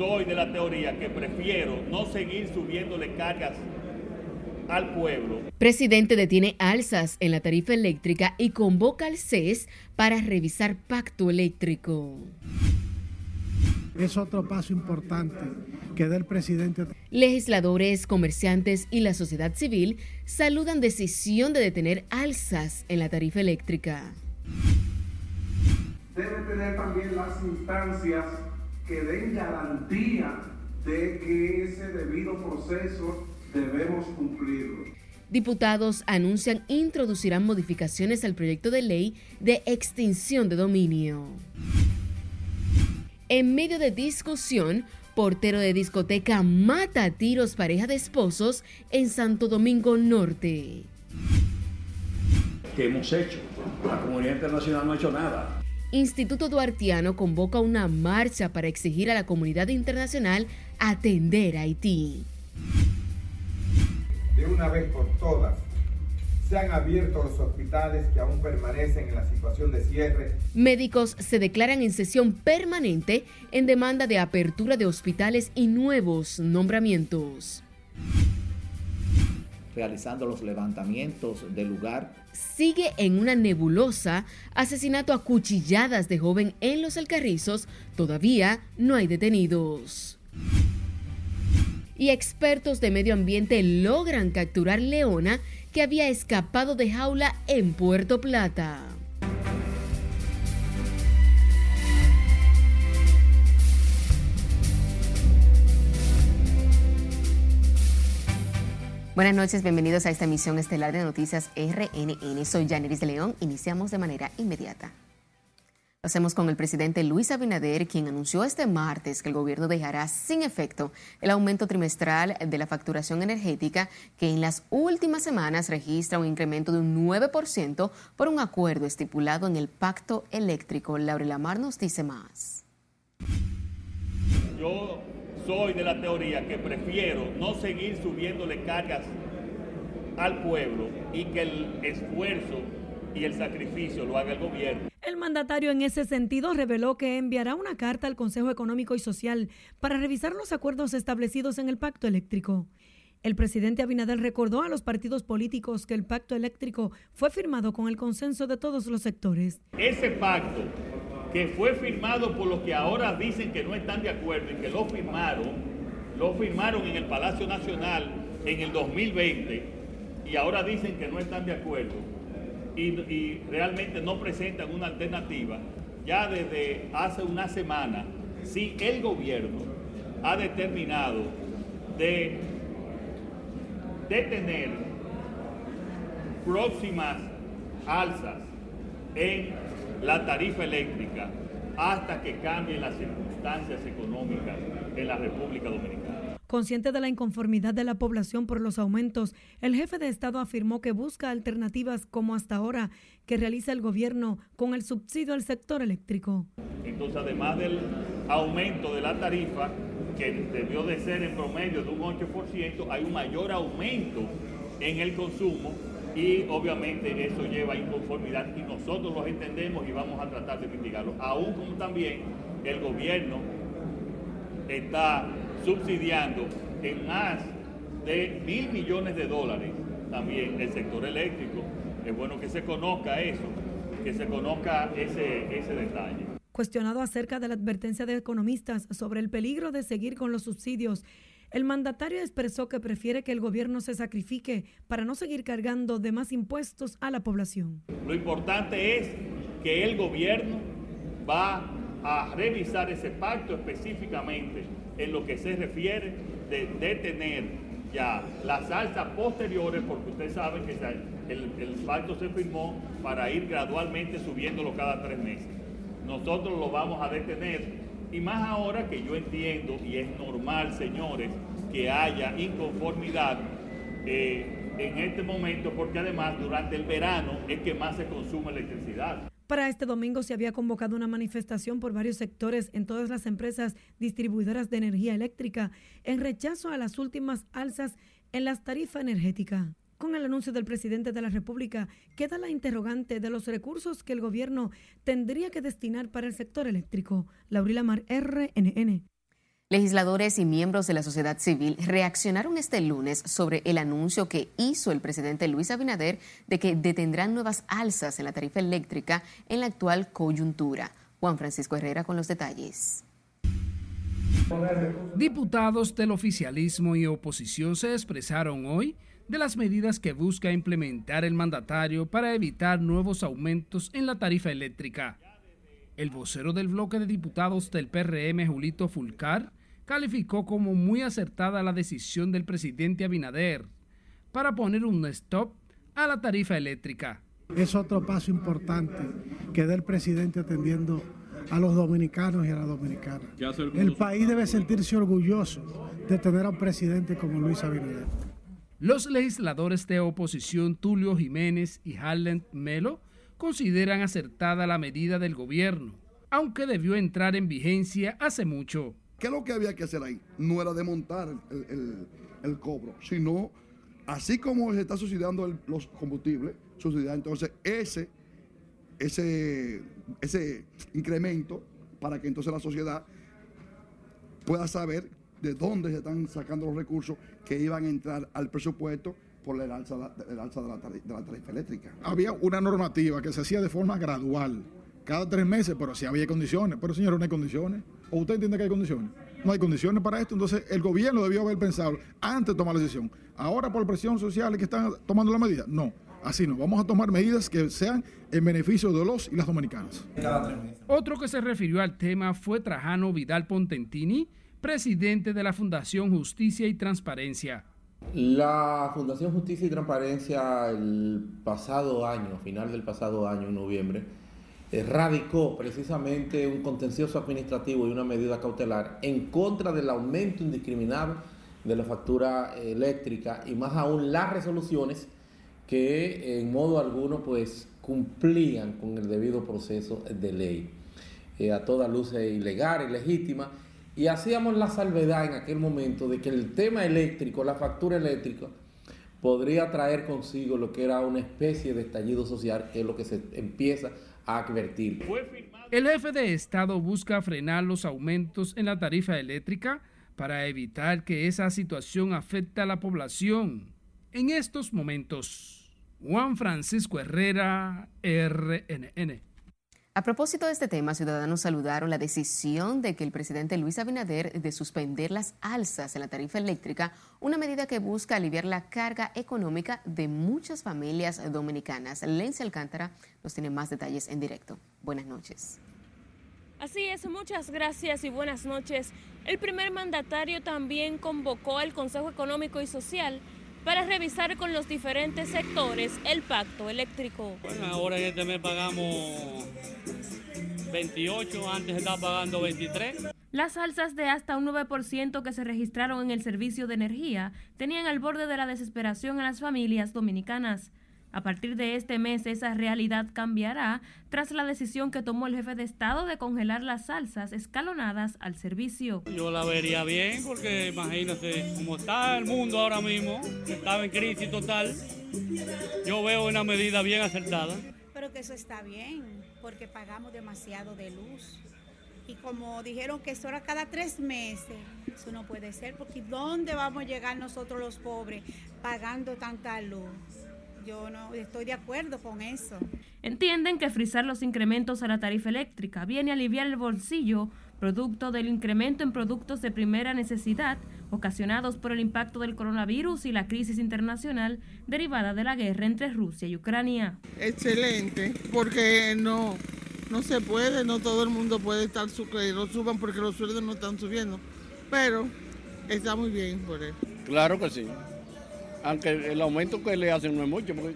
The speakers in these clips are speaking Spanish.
soy de la teoría que prefiero no seguir subiéndole cargas al pueblo. Presidente detiene alzas en la tarifa eléctrica y convoca al CES para revisar pacto eléctrico. Es otro paso importante que da el presidente. Legisladores, comerciantes y la sociedad civil saludan decisión de detener alzas en la tarifa eléctrica. Debe tener también las instancias que den garantía de que ese debido proceso debemos cumplirlo. Diputados anuncian introducirán modificaciones al proyecto de ley de extinción de dominio. En medio de discusión, portero de discoteca mata a tiros pareja de esposos en Santo Domingo Norte. ¿Qué hemos hecho? La comunidad internacional no ha hecho nada. Instituto Duartiano convoca una marcha para exigir a la comunidad internacional atender a Haití. De una vez por todas, se han abierto los hospitales que aún permanecen en la situación de cierre. Médicos se declaran en sesión permanente en demanda de apertura de hospitales y nuevos nombramientos realizando los levantamientos del lugar. Sigue en una nebulosa asesinato a cuchilladas de joven en los Alcarrizos. Todavía no hay detenidos. Y expertos de medio ambiente logran capturar leona que había escapado de jaula en Puerto Plata. Buenas noches, bienvenidos a esta emisión estelar de Noticias RNN. Soy Janeris de León. Iniciamos de manera inmediata. Lo hacemos con el presidente Luis Abinader, quien anunció este martes que el gobierno dejará sin efecto el aumento trimestral de la facturación energética, que en las últimas semanas registra un incremento de un 9% por un acuerdo estipulado en el pacto eléctrico. Laura Lamar nos dice más. Yo soy de la teoría que prefiero no seguir subiéndole cargas al pueblo y que el esfuerzo y el sacrificio lo haga el gobierno. El mandatario en ese sentido reveló que enviará una carta al Consejo Económico y Social para revisar los acuerdos establecidos en el pacto eléctrico. El presidente Abinader recordó a los partidos políticos que el pacto eléctrico fue firmado con el consenso de todos los sectores. Ese pacto que fue firmado por los que ahora dicen que no están de acuerdo y que lo firmaron, lo firmaron en el Palacio Nacional en el 2020 y ahora dicen que no están de acuerdo y, realmente no presentan una alternativa, ya desde hace una semana, si el gobierno ha determinado de detener próximas alzas en la tarifa eléctrica hasta que cambien las circunstancias económicas en la República Dominicana. Consciente de la inconformidad de la población por los aumentos, el jefe de Estado afirmó que busca alternativas como hasta ahora que realiza el gobierno con el subsidio al sector eléctrico. Entonces, además del aumento de la tarifa, que debió de ser en promedio de un 8%, hay un mayor aumento en el consumo y obviamente eso lleva a inconformidad y nosotros los entendemos y vamos a tratar de mitigarlo. Aún como también el gobierno está subsidiando en más de mil millones de dólares también el sector eléctrico. Es bueno que se conozca eso, que se conozca ese, ese detalle. Cuestionado acerca de la advertencia de economistas sobre el peligro de seguir con los subsidios el mandatario expresó que prefiere que el gobierno se sacrifique para no seguir cargando de más impuestos a la población. Lo importante es que el gobierno va a revisar ese pacto específicamente en lo que se refiere de detener ya las alzas posteriores, porque ustedes saben que el, el pacto se firmó para ir gradualmente subiéndolo cada tres meses. Nosotros lo vamos a detener y más ahora que yo entiendo, y es normal, señores, que haya inconformidad eh, en este momento, porque además durante el verano es que más se consume electricidad. Para este domingo se había convocado una manifestación por varios sectores en todas las empresas distribuidoras de energía eléctrica en rechazo a las últimas alzas en las tarifas energéticas. Con el anuncio del presidente de la República, queda la interrogante de los recursos que el gobierno tendría que destinar para el sector eléctrico. Laurila Mar, RNN. Legisladores y miembros de la sociedad civil reaccionaron este lunes sobre el anuncio que hizo el presidente Luis Abinader de que detendrán nuevas alzas en la tarifa eléctrica en la actual coyuntura. Juan Francisco Herrera con los detalles. Diputados del oficialismo y oposición se expresaron hoy de las medidas que busca implementar el mandatario para evitar nuevos aumentos en la tarifa eléctrica. El vocero del bloque de diputados del PRM, Julito Fulcar, calificó como muy acertada la decisión del presidente Abinader para poner un stop a la tarifa eléctrica. Es otro paso importante que da el presidente atendiendo a los dominicanos y a las dominicanas. El país debe sentirse orgulloso de tener a un presidente como Luis Abinader. Los legisladores de oposición Tulio Jiménez y Harlan Melo consideran acertada la medida del gobierno, aunque debió entrar en vigencia hace mucho. ¿Qué es lo que había que hacer ahí? No era desmontar el, cobro, sino así como se está suicidando los combustibles, subsidiar entonces ese, ese, ese incremento para que entonces la sociedad pueda saber de dónde se están sacando los recursos que iban a entrar al presupuesto por el alza, alza de, la tarifa, de la tarifa eléctrica. Había una normativa que se hacía de forma gradual, cada tres meses, pero sí había condiciones. Pero señores, no hay condiciones. ¿O usted entiende que hay condiciones? No hay condiciones para esto. Entonces, el gobierno debió haber pensado antes de tomar la decisión. Ahora, por presión social, que están tomando la medida. No, así no. Vamos a tomar medidas que sean en beneficio de los y las dominicanas. Otro que se refirió al tema fue Trajano Vidal Pontentini, presidente de la Fundación Justicia y Transparencia. La Fundación Justicia y Transparencia el pasado año, final del pasado año, en noviembre, radicó precisamente un contencioso administrativo y una medida cautelar en contra del aumento indiscriminado de la factura eléctrica y más aún las resoluciones que en modo alguno pues cumplían con el debido proceso de ley. Eh, a toda luz ilegal, ilegítima, y hacíamos la salvedad en aquel momento de que el tema eléctrico, la factura eléctrica, podría traer consigo lo que era una especie de estallido social, que es lo que se empieza advertir. El jefe de Estado busca frenar los aumentos en la tarifa eléctrica para evitar que esa situación afecte a la población. En estos momentos, Juan Francisco Herrera, RNN. A propósito de este tema, ciudadanos saludaron la decisión de que el presidente Luis Abinader de suspender las alzas en la tarifa eléctrica, una medida que busca aliviar la carga económica de muchas familias dominicanas. Lencia Alcántara nos tiene más detalles en directo. Buenas noches. Así es, muchas gracias y buenas noches. El primer mandatario también convocó al Consejo Económico y Social para revisar con los diferentes sectores el pacto eléctrico. Bueno, ahora en este mes pagamos 28, antes estaba pagando 23. Las alzas de hasta un 9% que se registraron en el servicio de energía tenían al borde de la desesperación a las familias dominicanas. A partir de este mes esa realidad cambiará tras la decisión que tomó el jefe de Estado de congelar las salsas escalonadas al servicio. Yo la vería bien porque imagínate cómo está el mundo ahora mismo, estaba en crisis total. Yo veo una medida bien acertada. Pero que eso está bien porque pagamos demasiado de luz. Y como dijeron que eso era cada tres meses, eso no puede ser porque ¿dónde vamos a llegar nosotros los pobres pagando tanta luz? Yo no estoy de acuerdo con eso. Entienden que frizar los incrementos a la tarifa eléctrica viene a aliviar el bolsillo producto del incremento en productos de primera necesidad ocasionados por el impacto del coronavirus y la crisis internacional derivada de la guerra entre Rusia y Ucrania. Excelente, porque no, no se puede, no todo el mundo puede estar que no suban porque los sueldos no están subiendo, pero está muy bien por eso. Claro que sí aunque el aumento que le hacen no es mucho, porque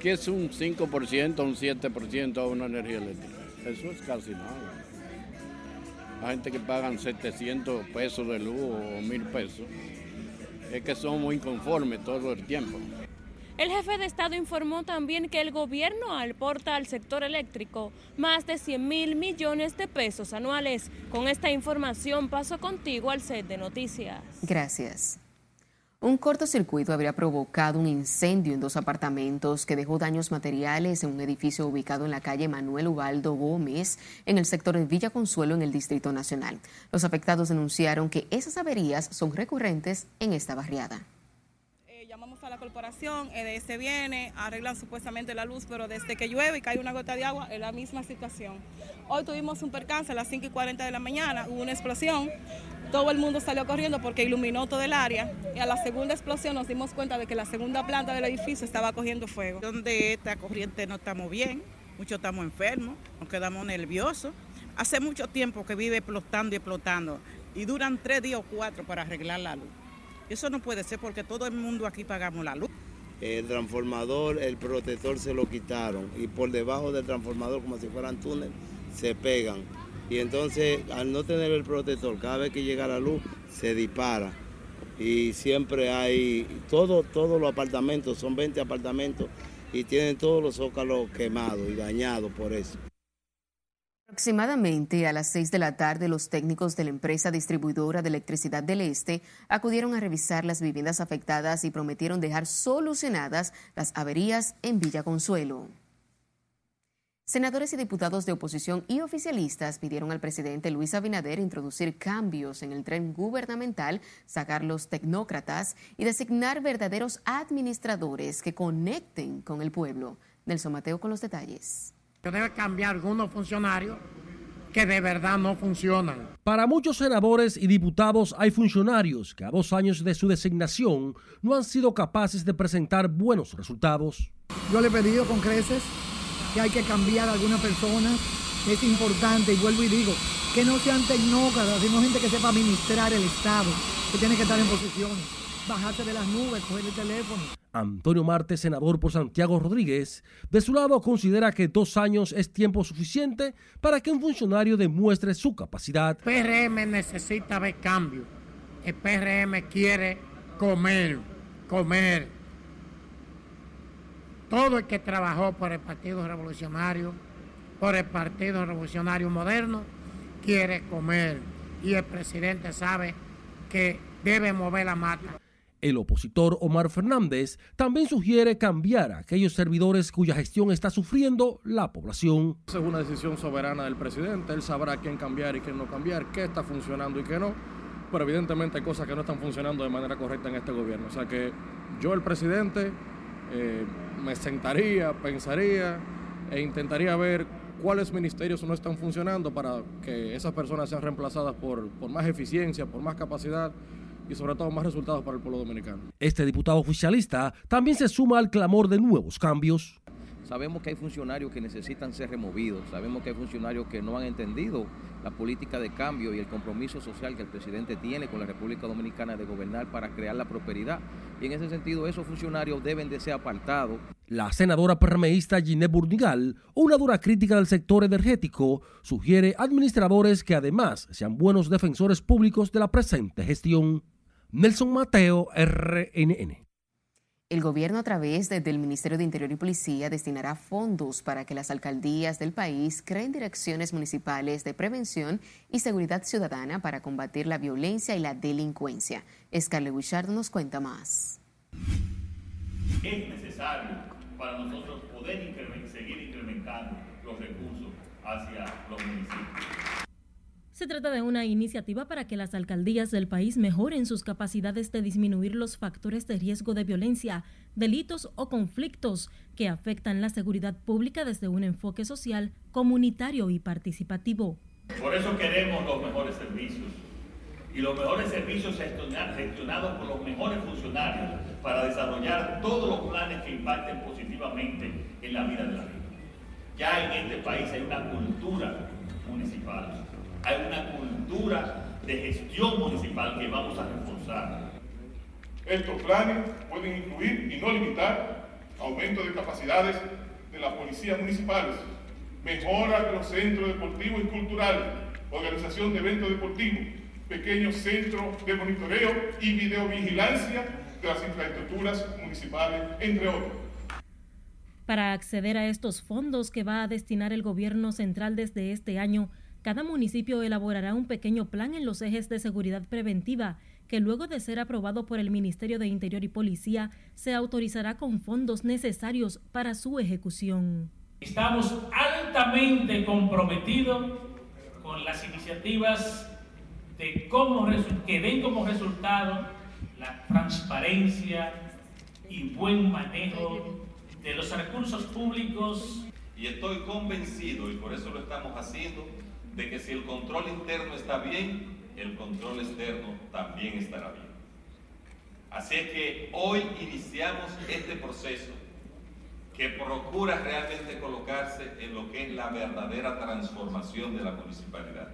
¿qué es un 5%, un 7% a una energía eléctrica? Eso es casi nada. La gente que pagan 700 pesos de luz o 1000 pesos, es que son muy inconformes todo el tiempo. El jefe de Estado informó también que el gobierno aporta al sector eléctrico más de 100 mil millones de pesos anuales. Con esta información paso contigo al set de noticias. Gracias. Un cortocircuito habría provocado un incendio en dos apartamentos que dejó daños materiales en un edificio ubicado en la calle Manuel Ubaldo Gómez, en el sector de Villa Consuelo, en el Distrito Nacional. Los afectados denunciaron que esas averías son recurrentes en esta barriada llamamos a la corporación, EDS eh, viene, arreglan supuestamente la luz, pero desde que llueve y cae una gota de agua es la misma situación. Hoy tuvimos un percance a las 5 y 40 de la mañana, hubo una explosión, todo el mundo salió corriendo porque iluminó todo el área y a la segunda explosión nos dimos cuenta de que la segunda planta del edificio estaba cogiendo fuego. Donde esta corriente no estamos bien, muchos estamos enfermos, nos quedamos nerviosos. Hace mucho tiempo que vive explotando y explotando y duran tres días o cuatro para arreglar la luz. Eso no puede ser porque todo el mundo aquí pagamos la luz. El transformador, el protector se lo quitaron y por debajo del transformador, como si fueran túnel, se pegan. Y entonces, al no tener el protector, cada vez que llega la luz, se dispara. Y siempre hay, todo, todos los apartamentos, son 20 apartamentos, y tienen todos los zócalos quemados y dañados por eso. Aproximadamente a las 6 de la tarde, los técnicos de la empresa distribuidora de electricidad del Este acudieron a revisar las viviendas afectadas y prometieron dejar solucionadas las averías en Villa Consuelo. Senadores y diputados de oposición y oficialistas pidieron al presidente Luis Abinader introducir cambios en el tren gubernamental, sacar los tecnócratas y designar verdaderos administradores que conecten con el pueblo. Nelson Mateo con los detalles debe cambiar algunos funcionarios que de verdad no funcionan. Para muchos senadores y diputados hay funcionarios que a dos años de su designación no han sido capaces de presentar buenos resultados. Yo le he pedido con creces que hay que cambiar a algunas personas. Es importante, y vuelvo y digo, que no sean tecnócratas, sino gente que sepa administrar el Estado, que tiene que estar en posiciones, bajarse de las nubes, coger el teléfono. Antonio Marte, senador por Santiago Rodríguez, de su lado considera que dos años es tiempo suficiente para que un funcionario demuestre su capacidad. El PRM necesita ver cambio. El PRM quiere comer, comer. Todo el que trabajó por el Partido Revolucionario, por el Partido Revolucionario Moderno, quiere comer. Y el presidente sabe que debe mover la mata. El opositor Omar Fernández también sugiere cambiar a aquellos servidores cuya gestión está sufriendo la población. Es una decisión soberana del presidente, él sabrá quién cambiar y quién no cambiar, qué está funcionando y qué no, pero evidentemente hay cosas que no están funcionando de manera correcta en este gobierno. O sea que yo, el presidente, eh, me sentaría, pensaría e intentaría ver cuáles ministerios no están funcionando para que esas personas sean reemplazadas por, por más eficiencia, por más capacidad y sobre todo más resultados para el pueblo dominicano. Este diputado oficialista también se suma al clamor de nuevos cambios. Sabemos que hay funcionarios que necesitan ser removidos, sabemos que hay funcionarios que no han entendido la política de cambio y el compromiso social que el presidente tiene con la República Dominicana de gobernar para crear la prosperidad. Y en ese sentido, esos funcionarios deben de ser apartados. La senadora permeísta Ginette Burnigal, una dura crítica del sector energético, sugiere administradores que además sean buenos defensores públicos de la presente gestión. Nelson Mateo, RNN. El gobierno a través del Ministerio de Interior y Policía destinará fondos para que las alcaldías del país creen direcciones municipales de prevención y seguridad ciudadana para combatir la violencia y la delincuencia. Scarlett Bouchard nos cuenta más. Es necesario para nosotros poder seguir incrementando los recursos hacia los municipios. Se trata de una iniciativa para que las alcaldías del país mejoren sus capacidades de disminuir los factores de riesgo de violencia, delitos o conflictos que afectan la seguridad pública desde un enfoque social, comunitario y participativo. Por eso queremos los mejores servicios y los mejores servicios gestionados por los mejores funcionarios para desarrollar todos los planes que impacten positivamente en la vida de la gente. Ya en este país hay una cultura municipal hay una cultura de gestión municipal que vamos a reforzar. Estos planes pueden incluir y no limitar aumento de capacidades de las policías municipales, mejora de los centros deportivos y culturales, organización de eventos deportivos, pequeños centros de monitoreo y videovigilancia de las infraestructuras municipales, entre otros. Para acceder a estos fondos que va a destinar el gobierno central desde este año, cada municipio elaborará un pequeño plan en los ejes de seguridad preventiva que luego de ser aprobado por el Ministerio de Interior y Policía, se autorizará con fondos necesarios para su ejecución. Estamos altamente comprometidos con las iniciativas de cómo que den como resultado la transparencia y buen manejo de los recursos públicos. Y estoy convencido, y por eso lo estamos haciendo, de que si el control interno está bien, el control externo también estará bien. Así es que hoy iniciamos este proceso que procura realmente colocarse en lo que es la verdadera transformación de la municipalidad.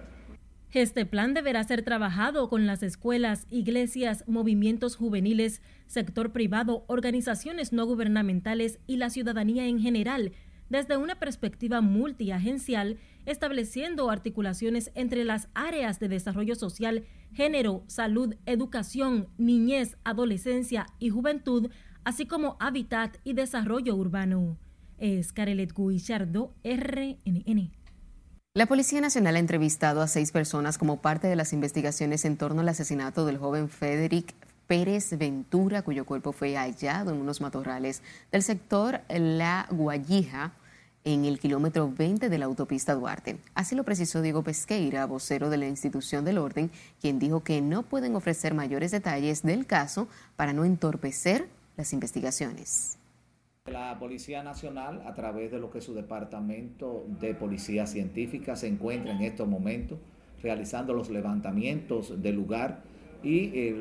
Este plan deberá ser trabajado con las escuelas, iglesias, movimientos juveniles, sector privado, organizaciones no gubernamentales y la ciudadanía en general, desde una perspectiva multiagencial, estableciendo articulaciones entre las áreas de desarrollo social, género, salud, educación, niñez, adolescencia y juventud, así como hábitat y desarrollo urbano. Es Carelet Guillardo, RNN. La Policía Nacional ha entrevistado a seis personas como parte de las investigaciones en torno al asesinato del joven Federic Pérez Ventura, cuyo cuerpo fue hallado en unos matorrales del sector La Guayija, en el kilómetro 20 de la autopista Duarte. Así lo precisó Diego Pesqueira, vocero de la institución del orden, quien dijo que no pueden ofrecer mayores detalles del caso para no entorpecer las investigaciones. La Policía Nacional, a través de lo que su departamento de Policía Científica se encuentra en estos momentos, realizando los levantamientos del lugar y eh,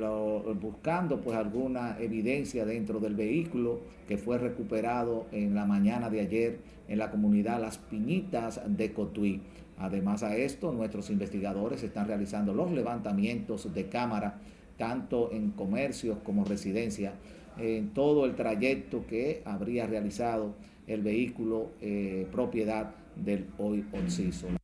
buscando pues alguna evidencia dentro del vehículo que fue recuperado en la mañana de ayer en la comunidad Las Piñitas de Cotuí. Además a esto, nuestros investigadores están realizando los levantamientos de cámara, tanto en comercios como residencia, en todo el trayecto que habría realizado el vehículo eh, propiedad del hoy Onciso.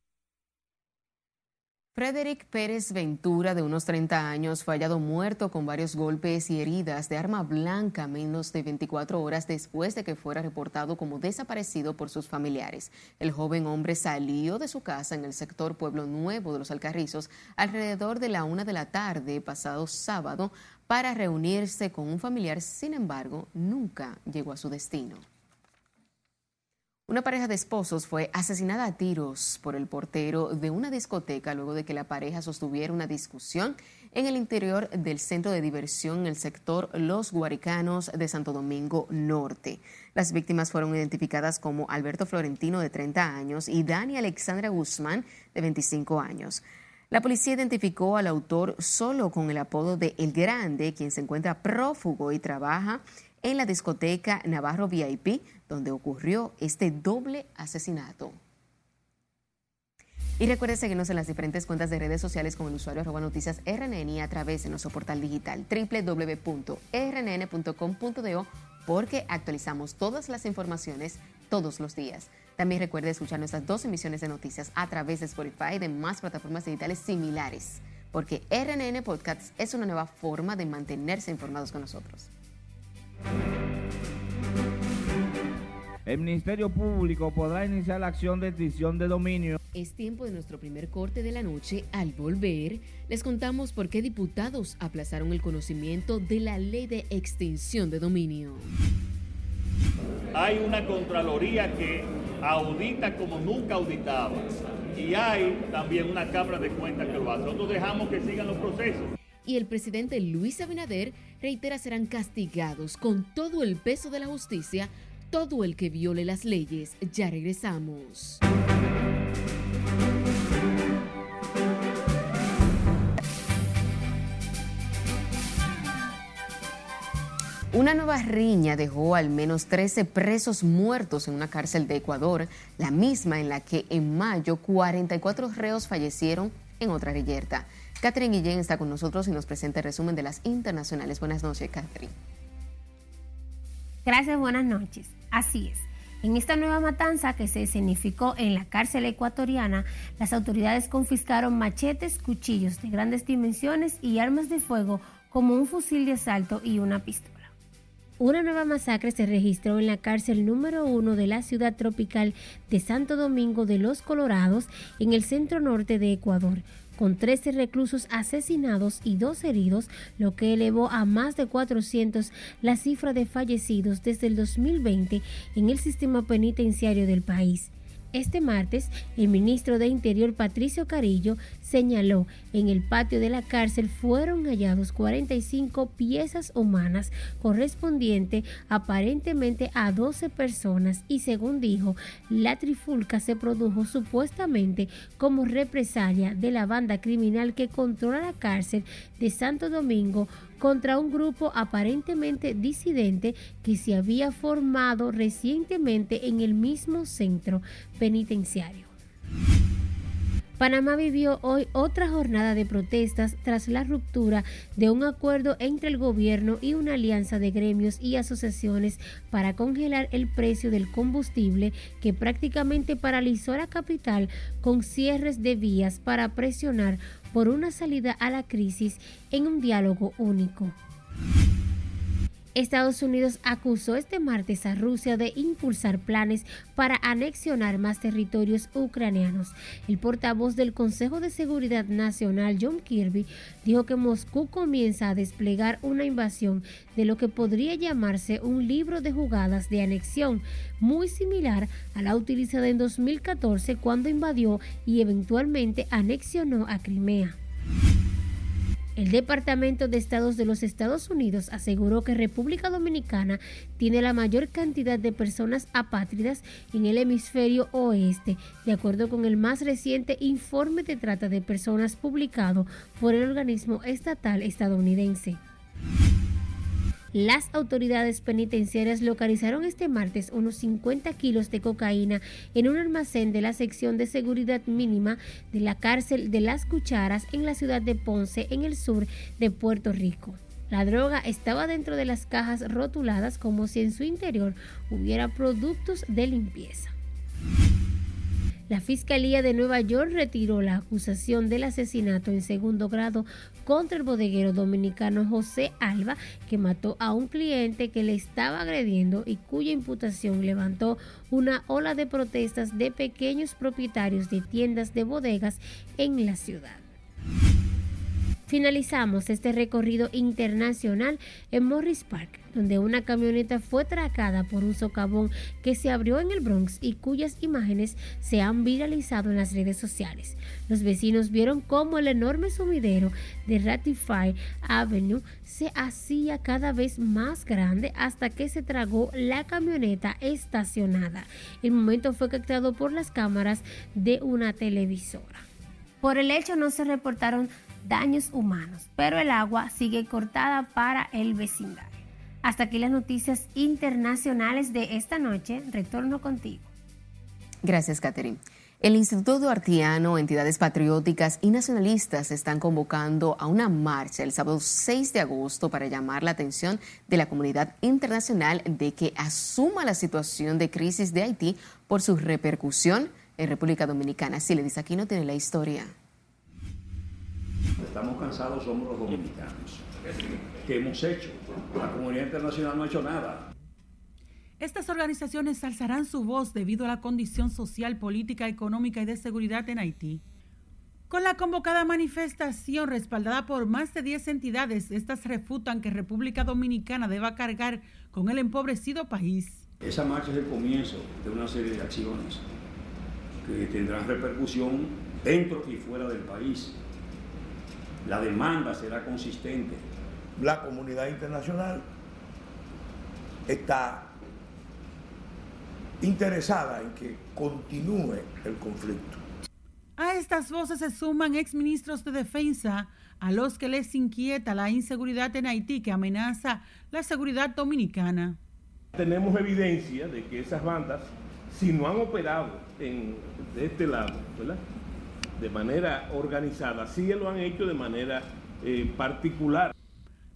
Frederick Pérez Ventura, de unos 30 años, fue hallado muerto con varios golpes y heridas de arma blanca menos de 24 horas después de que fuera reportado como desaparecido por sus familiares. El joven hombre salió de su casa en el sector Pueblo Nuevo de los Alcarrizos alrededor de la una de la tarde pasado sábado para reunirse con un familiar, sin embargo, nunca llegó a su destino. Una pareja de esposos fue asesinada a tiros por el portero de una discoteca luego de que la pareja sostuviera una discusión en el interior del centro de diversión en el sector Los Guaricanos de Santo Domingo Norte. Las víctimas fueron identificadas como Alberto Florentino de 30 años y Dani Alexandra Guzmán de 25 años. La policía identificó al autor solo con el apodo de El Grande, quien se encuentra prófugo y trabaja en la discoteca Navarro VIP, donde ocurrió este doble asesinato. Y recuerde seguirnos en las diferentes cuentas de redes sociales con el usuario arroba noticias RNN y a través de nuestro portal digital www.rnn.com.do porque actualizamos todas las informaciones todos los días. También recuerde escuchar nuestras dos emisiones de noticias a través de Spotify y de más plataformas digitales similares, porque RNN Podcasts es una nueva forma de mantenerse informados con nosotros. El Ministerio Público podrá iniciar la acción de extinción de dominio. Es tiempo de nuestro primer corte de la noche. Al volver, les contamos por qué diputados aplazaron el conocimiento de la ley de extinción de dominio. Hay una Contraloría que audita como nunca auditaba. Y hay también una Cámara de Cuentas que lo hace. Nosotros dejamos que sigan los procesos y el presidente Luis Abinader reitera serán castigados con todo el peso de la justicia todo el que viole las leyes. Ya regresamos. Una nueva riña dejó al menos 13 presos muertos en una cárcel de Ecuador, la misma en la que en mayo 44 reos fallecieron en otra reyerta. Catherine Guillén está con nosotros y nos presenta el resumen de las internacionales. Buenas noches, Catherine. Gracias, buenas noches. Así es. En esta nueva matanza que se escenificó en la cárcel ecuatoriana, las autoridades confiscaron machetes, cuchillos de grandes dimensiones y armas de fuego como un fusil de asalto y una pistola. Una nueva masacre se registró en la cárcel número uno de la ciudad tropical de Santo Domingo de los Colorados, en el centro norte de Ecuador, con 13 reclusos asesinados y dos heridos, lo que elevó a más de 400 la cifra de fallecidos desde el 2020 en el sistema penitenciario del país. Este martes, el ministro de Interior Patricio Carillo señaló en el patio de la cárcel fueron hallados 45 piezas humanas correspondiente aparentemente a 12 personas y según dijo, la trifulca se produjo supuestamente como represalia de la banda criminal que controla la cárcel de Santo Domingo contra un grupo aparentemente disidente que se había formado recientemente en el mismo centro penitenciario. Panamá vivió hoy otra jornada de protestas tras la ruptura de un acuerdo entre el gobierno y una alianza de gremios y asociaciones para congelar el precio del combustible que prácticamente paralizó la capital con cierres de vías para presionar por una salida a la crisis en un diálogo único. Estados Unidos acusó este martes a Rusia de impulsar planes para anexionar más territorios ucranianos. El portavoz del Consejo de Seguridad Nacional, John Kirby, dijo que Moscú comienza a desplegar una invasión de lo que podría llamarse un libro de jugadas de anexión, muy similar a la utilizada en 2014 cuando invadió y eventualmente anexionó a Crimea. El Departamento de Estados de los Estados Unidos aseguró que República Dominicana tiene la mayor cantidad de personas apátridas en el hemisferio oeste, de acuerdo con el más reciente informe de trata de personas publicado por el organismo estatal estadounidense. Las autoridades penitenciarias localizaron este martes unos 50 kilos de cocaína en un almacén de la sección de seguridad mínima de la cárcel de las Cucharas en la ciudad de Ponce, en el sur de Puerto Rico. La droga estaba dentro de las cajas rotuladas como si en su interior hubiera productos de limpieza. La Fiscalía de Nueva York retiró la acusación del asesinato en segundo grado contra el bodeguero dominicano José Alba, que mató a un cliente que le estaba agrediendo y cuya imputación levantó una ola de protestas de pequeños propietarios de tiendas de bodegas en la ciudad. Finalizamos este recorrido internacional en Morris Park, donde una camioneta fue tracada por un socavón que se abrió en el Bronx y cuyas imágenes se han viralizado en las redes sociales. Los vecinos vieron cómo el enorme sumidero de Ratify Avenue se hacía cada vez más grande hasta que se tragó la camioneta estacionada. El momento fue captado por las cámaras de una televisora. Por el hecho no se reportaron daños humanos, pero el agua sigue cortada para el vecindario. Hasta aquí las noticias internacionales de esta noche. Retorno contigo. Gracias, Catherine. El Instituto Duartiano, entidades patrióticas y nacionalistas están convocando a una marcha el sábado 6 de agosto para llamar la atención de la comunidad internacional de que asuma la situación de crisis de Haití por su repercusión en República Dominicana. Si le dice aquí no tiene la historia. Estamos cansados, somos los dominicanos. ¿Qué hemos hecho? La comunidad internacional no ha hecho nada. Estas organizaciones alzarán su voz debido a la condición social, política, económica y de seguridad en Haití. Con la convocada manifestación respaldada por más de 10 entidades, estas refutan que República Dominicana deba cargar con el empobrecido país. Esa marcha es el comienzo de una serie de acciones que tendrán repercusión dentro y fuera del país la demanda será consistente. La comunidad internacional está interesada en que continúe el conflicto. A estas voces se suman exministros de defensa a los que les inquieta la inseguridad en Haití que amenaza la seguridad dominicana. Tenemos evidencia de que esas bandas, si no han operado en, de este lado, ¿verdad? De manera organizada, sí lo han hecho de manera eh, particular.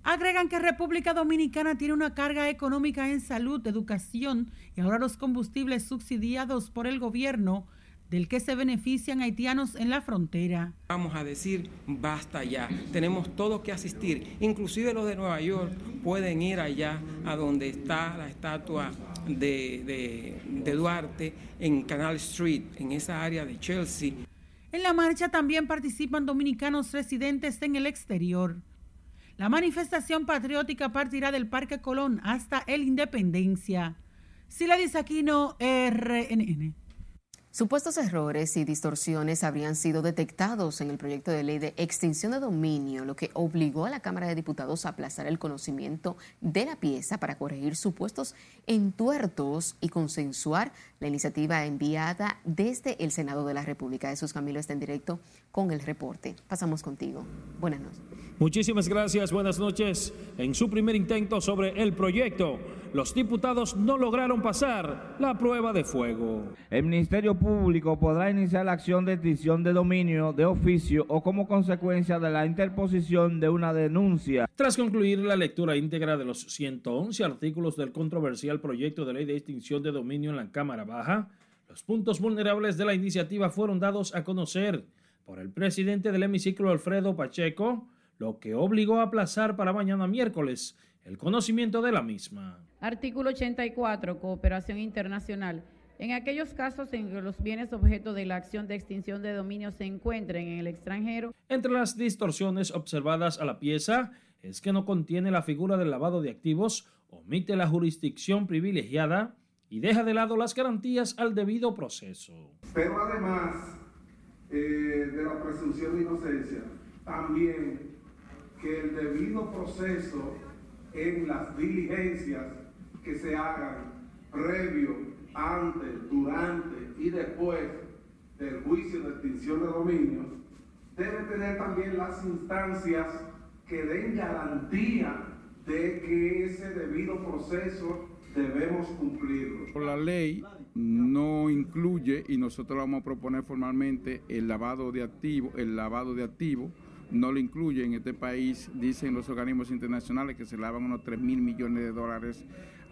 Agregan que República Dominicana tiene una carga económica en salud, educación y ahora los combustibles subsidiados por el gobierno del que se benefician haitianos en la frontera. Vamos a decir, basta ya, tenemos todos que asistir, inclusive los de Nueva York pueden ir allá a donde está la estatua de, de, de Duarte en Canal Street, en esa área de Chelsea. En la marcha también participan dominicanos residentes en el exterior. La manifestación patriótica partirá del Parque Colón hasta el Independencia. Sila Aquino, RNN. Supuestos errores y distorsiones habrían sido detectados en el proyecto de ley de extinción de dominio, lo que obligó a la Cámara de Diputados a aplazar el conocimiento de la pieza para corregir supuestos entuertos y consensuar la iniciativa enviada desde el Senado de la República. Jesús Camilo está en directo con el reporte. Pasamos contigo. Buenas noches. Muchísimas gracias, buenas noches. En su primer intento sobre el proyecto, los diputados no lograron pasar la prueba de fuego. El Ministerio Público podrá iniciar la acción de extinción de dominio de oficio o como consecuencia de la interposición de una denuncia. Tras concluir la lectura íntegra de los 111 artículos del controversial proyecto de ley de extinción de dominio en la Cámara Baja, los puntos vulnerables de la iniciativa fueron dados a conocer por el presidente del hemiciclo Alfredo Pacheco, lo que obligó a aplazar para mañana miércoles el conocimiento de la misma. Artículo 84. Cooperación internacional. En aquellos casos en que los bienes objeto de la acción de extinción de dominio se encuentren en el extranjero. Entre las distorsiones observadas a la pieza es que no contiene la figura del lavado de activos, omite la jurisdicción privilegiada y deja de lado las garantías al debido proceso. Pero además eh, de la presunción de inocencia, también que el debido proceso en las diligencias que se hagan previo, antes, durante y después del juicio de extinción de dominio, debe tener también las instancias que den garantía de que ese debido proceso debemos cumplirlo. La ley no incluye, y nosotros vamos a proponer formalmente, el lavado de activos, el lavado de activos no lo incluye. En este país dicen los organismos internacionales que se lavan unos 3 mil millones de dólares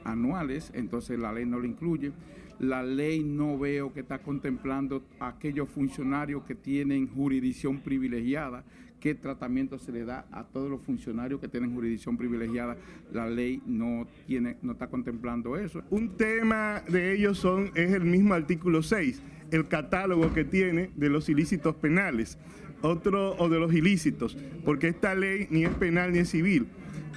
anuales, entonces la ley no lo incluye. La ley no veo que está contemplando a aquellos funcionarios que tienen jurisdicción privilegiada, qué tratamiento se le da a todos los funcionarios que tienen jurisdicción privilegiada. La ley no tiene, no está contemplando eso. Un tema de ellos son, es el mismo artículo 6, el catálogo que tiene de los ilícitos penales otro o de los ilícitos, porque esta ley ni es penal ni es civil.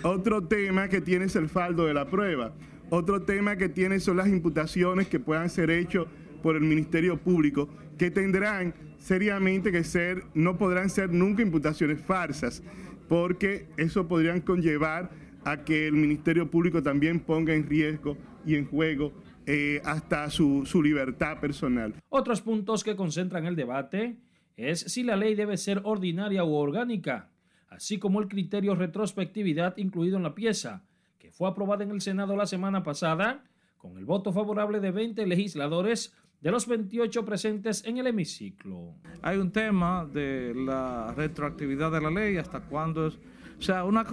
Otro tema que tiene es el faldo de la prueba. Otro tema que tiene son las imputaciones que puedan ser hechas por el Ministerio Público, que tendrán seriamente que ser, no podrán ser nunca imputaciones falsas, porque eso podrían conllevar a que el Ministerio Público también ponga en riesgo y en juego eh, hasta su, su libertad personal. Otros puntos que concentran el debate es si la ley debe ser ordinaria u orgánica, así como el criterio retrospectividad incluido en la pieza, que fue aprobada en el Senado la semana pasada con el voto favorable de 20 legisladores de los 28 presentes en el hemiciclo. Hay un tema de la retroactividad de la ley, hasta cuándo es, o sea, una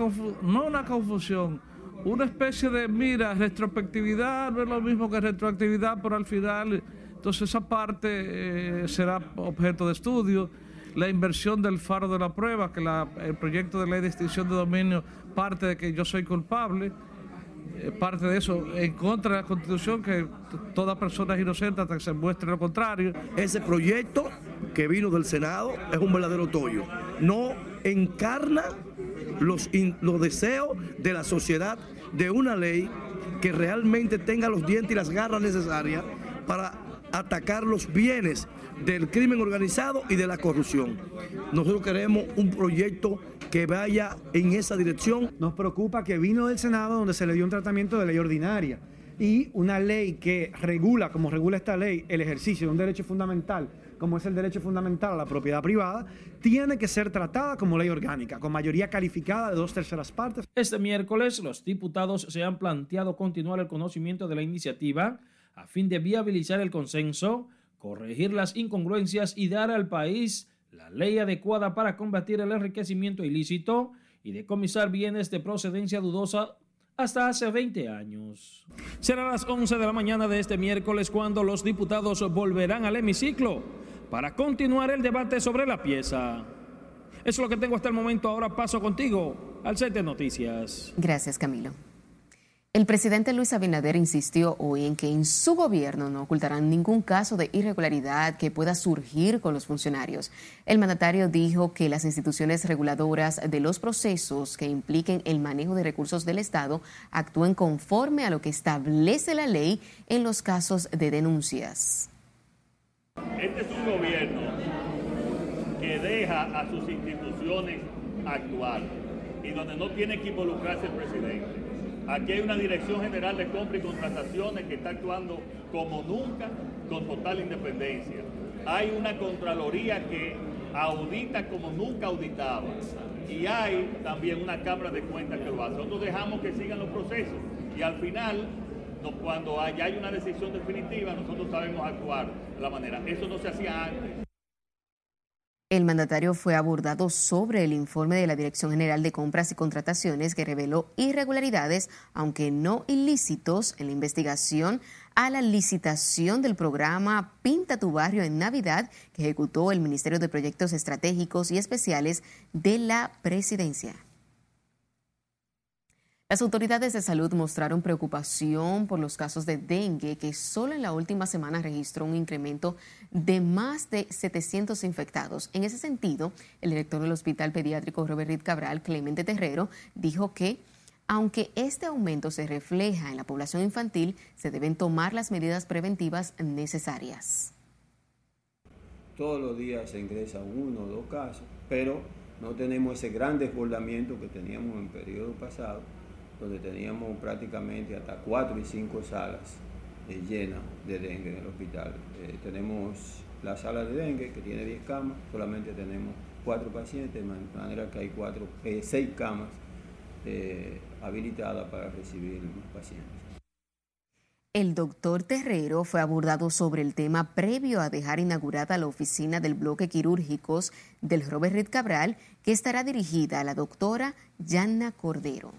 no una confusión, una especie de, mira, retrospectividad no es lo mismo que retroactividad, pero al final entonces esa parte eh, será objeto de estudio. La inversión del faro de la prueba, que el proyecto de ley de extinción de dominio parte de que yo soy culpable, eh, parte de eso en contra de la Constitución, que toda persona es inocente hasta que se muestre lo contrario. Ese proyecto que vino del Senado es un verdadero tollo. No encarna los, los deseos de la sociedad de una ley que realmente tenga los dientes y las garras necesarias para atacar los bienes del crimen organizado y de la corrupción. Nosotros queremos un proyecto que vaya en esa dirección. Nos preocupa que vino del Senado donde se le dio un tratamiento de ley ordinaria y una ley que regula, como regula esta ley, el ejercicio de un derecho fundamental, como es el derecho fundamental a la propiedad privada, tiene que ser tratada como ley orgánica, con mayoría calificada de dos terceras partes. Este miércoles los diputados se han planteado continuar el conocimiento de la iniciativa a fin de viabilizar el consenso, corregir las incongruencias y dar al país la ley adecuada para combatir el enriquecimiento ilícito y decomisar bienes de procedencia dudosa hasta hace 20 años. Será a las 11 de la mañana de este miércoles cuando los diputados volverán al hemiciclo para continuar el debate sobre la pieza. Eso es lo que tengo hasta el momento. Ahora paso contigo al set de noticias. Gracias, Camilo. El presidente Luis Abinader insistió hoy en que en su gobierno no ocultarán ningún caso de irregularidad que pueda surgir con los funcionarios. El mandatario dijo que las instituciones reguladoras de los procesos que impliquen el manejo de recursos del Estado actúen conforme a lo que establece la ley en los casos de denuncias. Este es un gobierno que deja a sus instituciones actuar y donde no tiene que involucrarse el presidente. Aquí hay una Dirección General de Compra y Contrataciones que está actuando como nunca, con total independencia. Hay una Contraloría que audita como nunca auditaba. Y hay también una Cámara de Cuentas que lo hace. Nosotros dejamos que sigan los procesos y al final, cuando haya hay una decisión definitiva, nosotros sabemos actuar de la manera. Eso no se hacía antes. El mandatario fue abordado sobre el informe de la Dirección General de Compras y Contrataciones que reveló irregularidades, aunque no ilícitos, en la investigación a la licitación del programa Pinta tu barrio en Navidad que ejecutó el Ministerio de Proyectos Estratégicos y Especiales de la Presidencia. Las autoridades de salud mostraron preocupación por los casos de dengue, que solo en la última semana registró un incremento de más de 700 infectados. En ese sentido, el director del Hospital Pediátrico Robert Reed Cabral, Clemente Terrero, dijo que aunque este aumento se refleja en la población infantil, se deben tomar las medidas preventivas necesarias. Todos los días se ingresa uno o dos casos, pero no tenemos ese gran desbordamiento que teníamos en el periodo pasado donde teníamos prácticamente hasta cuatro y cinco salas eh, llenas de dengue en el hospital. Eh, tenemos la sala de dengue que tiene 10 camas, solamente tenemos cuatro pacientes, de manera que hay cuatro, eh, seis camas habilitadas para recibir los pacientes. El doctor Terrero fue abordado sobre el tema previo a dejar inaugurada la oficina del bloque quirúrgicos del Robert Reed Cabral, que estará dirigida a la doctora Yanna Cordero.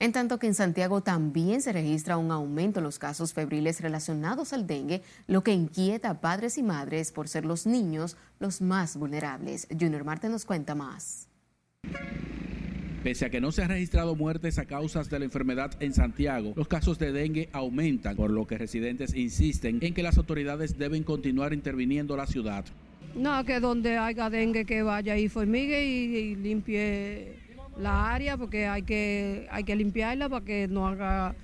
En tanto que en Santiago también se registra un aumento en los casos febriles relacionados al dengue, lo que inquieta a padres y madres por ser los niños los más vulnerables. Junior Marte nos cuenta más. Pese a que no se han registrado muertes a causas de la enfermedad en Santiago, los casos de dengue aumentan, por lo que residentes insisten en que las autoridades deben continuar interviniendo la ciudad. No, que donde haya dengue que vaya y formigue y limpie la área porque hay que, hay que limpiarla para que no, haga,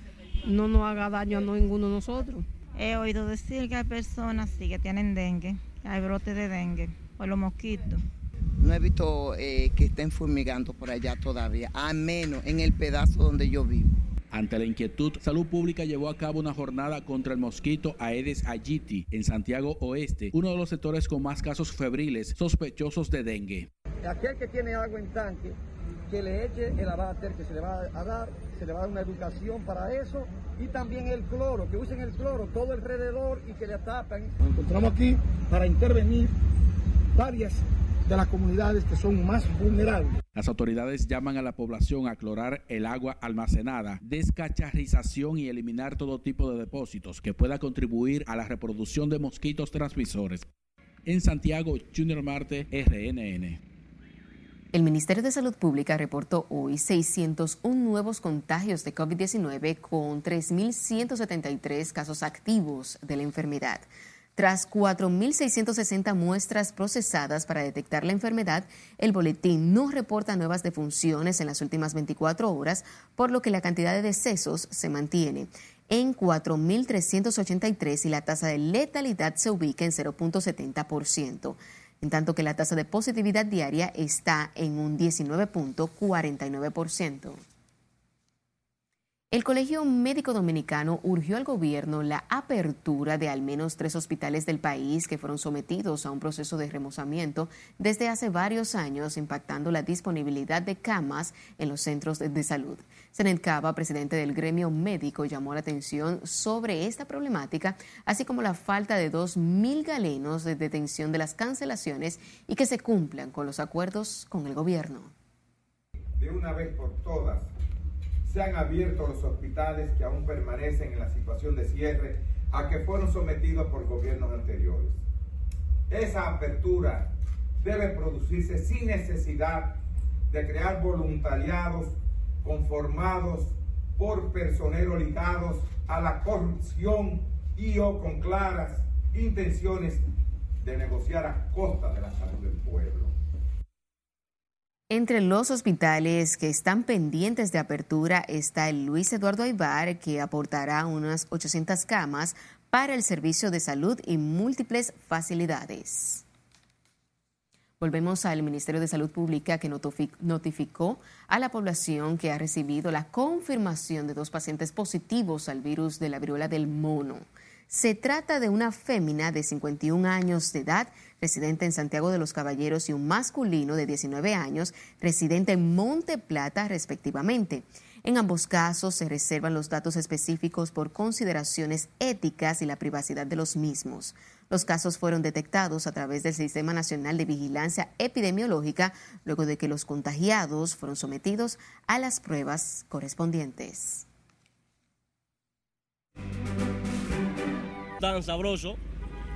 no nos haga daño a ninguno de nosotros. He oído decir que hay personas sí, que tienen dengue, hay brotes de dengue por los mosquitos. No he visto eh, que estén fumigando por allá todavía, a menos en el pedazo donde yo vivo. Ante la inquietud, Salud Pública llevó a cabo una jornada contra el mosquito Aedes aegypti en Santiago Oeste, uno de los sectores con más casos febriles sospechosos de dengue. Aquel que tiene agua en tanque que le eche el abater que se le va a dar, se le va a dar una educación para eso y también el cloro, que usen el cloro todo alrededor y que le tapen. Nos encontramos aquí para intervenir varias de las comunidades que son más vulnerables. Las autoridades llaman a la población a clorar el agua almacenada, descacharrización y eliminar todo tipo de depósitos que pueda contribuir a la reproducción de mosquitos transmisores. En Santiago, Junior Marte, RNN. El Ministerio de Salud Pública reportó hoy 601 nuevos contagios de COVID-19 con 3.173 casos activos de la enfermedad. Tras 4.660 muestras procesadas para detectar la enfermedad, el boletín no reporta nuevas defunciones en las últimas 24 horas, por lo que la cantidad de decesos se mantiene en 4.383 y la tasa de letalidad se ubica en 0.70% en tanto que la tasa de positividad diaria está en un 19.49%. El Colegio Médico Dominicano urgió al gobierno la apertura de al menos tres hospitales del país que fueron sometidos a un proceso de remozamiento desde hace varios años, impactando la disponibilidad de camas en los centros de salud. Senet Cava, presidente del gremio médico, llamó la atención sobre esta problemática, así como la falta de 2.000 galenos de detención de las cancelaciones y que se cumplan con los acuerdos con el gobierno de una vez por todas se han abierto los hospitales que aún permanecen en la situación de cierre a que fueron sometidos por gobiernos anteriores. Esa apertura debe producirse sin necesidad de crear voluntariados conformados por personeros ligados a la corrupción y o con claras intenciones de negociar a costa de la salud del pueblo. Entre los hospitales que están pendientes de apertura está el Luis Eduardo Aybar, que aportará unas 800 camas para el servicio de salud y múltiples facilidades. Volvemos al Ministerio de Salud Pública que notificó a la población que ha recibido la confirmación de dos pacientes positivos al virus de la viruela del mono. Se trata de una fémina de 51 años de edad, residente en Santiago de los Caballeros, y un masculino de 19 años, residente en Monte Plata, respectivamente. En ambos casos se reservan los datos específicos por consideraciones éticas y la privacidad de los mismos. Los casos fueron detectados a través del Sistema Nacional de Vigilancia Epidemiológica luego de que los contagiados fueron sometidos a las pruebas correspondientes. Tan sabroso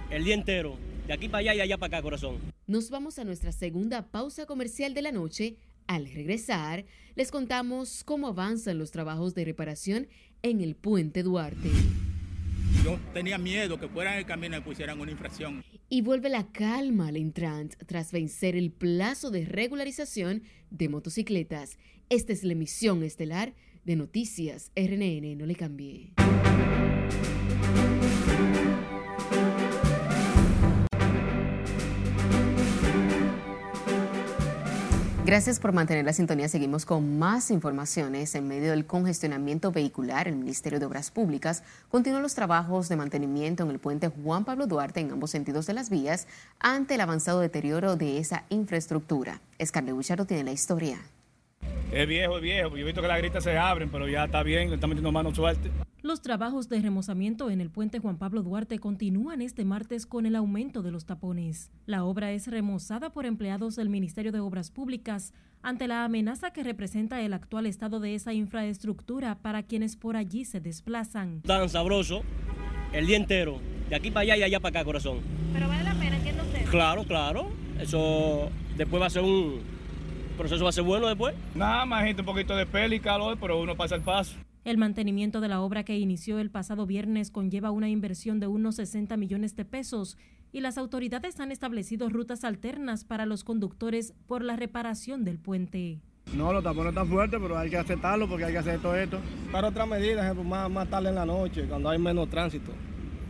el día entero, de aquí para allá y allá para acá, corazón. Nos vamos a nuestra segunda pausa comercial de la noche al regresar, les contamos cómo avanzan los trabajos de reparación en el puente Duarte. Yo tenía miedo que fueran el camino y pusieran una infracción. Y vuelve la calma al Intrant tras vencer el plazo de regularización de motocicletas. Esta es la emisión estelar de Noticias RNN. No le cambie. Gracias por mantener la sintonía. Seguimos con más informaciones. En medio del congestionamiento vehicular, el Ministerio de Obras Públicas continúa los trabajos de mantenimiento en el puente Juan Pablo Duarte en ambos sentidos de las vías ante el avanzado deterioro de esa infraestructura. Escarle tiene la historia. Es viejo, es viejo. Yo he visto que las gritas se abren, pero ya está bien, está metiendo mano suerte. Los trabajos de remozamiento en el puente Juan Pablo Duarte continúan este martes con el aumento de los tapones. La obra es remozada por empleados del Ministerio de Obras Públicas ante la amenaza que representa el actual estado de esa infraestructura para quienes por allí se desplazan. Tan sabroso el día entero, de aquí para allá y allá para acá, corazón. Pero vale la pena, ¿entiende usted? Claro, claro. Eso después va a ser un proceso va a ser bueno después. Nada más gente un poquito de peli y calor, pero uno pasa el paso. El mantenimiento de la obra que inició el pasado viernes conlleva una inversión de unos 60 millones de pesos y las autoridades han establecido rutas alternas para los conductores por la reparación del puente. No, los tapones están fuertes, pero hay que aceptarlo porque hay que hacer todo esto. Para otras medidas, más, más tarde en la noche, cuando hay menos tránsito.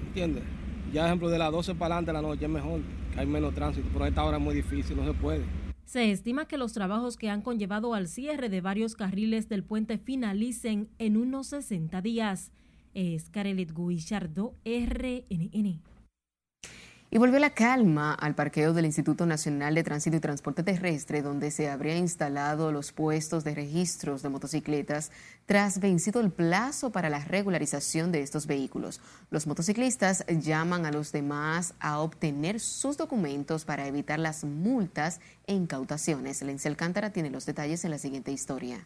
¿Entiendes? Ya, ejemplo, de las 12 para adelante de la noche es mejor, que hay menos tránsito, pero a esta hora es muy difícil, no se puede. Se estima que los trabajos que han conllevado al cierre de varios carriles del puente finalicen en unos 60 días. Es Carelet RNN. Y volvió la calma al parqueo del Instituto Nacional de Tránsito y Transporte Terrestre, donde se habría instalado los puestos de registros de motocicletas tras vencido el plazo para la regularización de estos vehículos. Los motociclistas llaman a los demás a obtener sus documentos para evitar las multas e incautaciones. Lencia Alcántara tiene los detalles en la siguiente historia.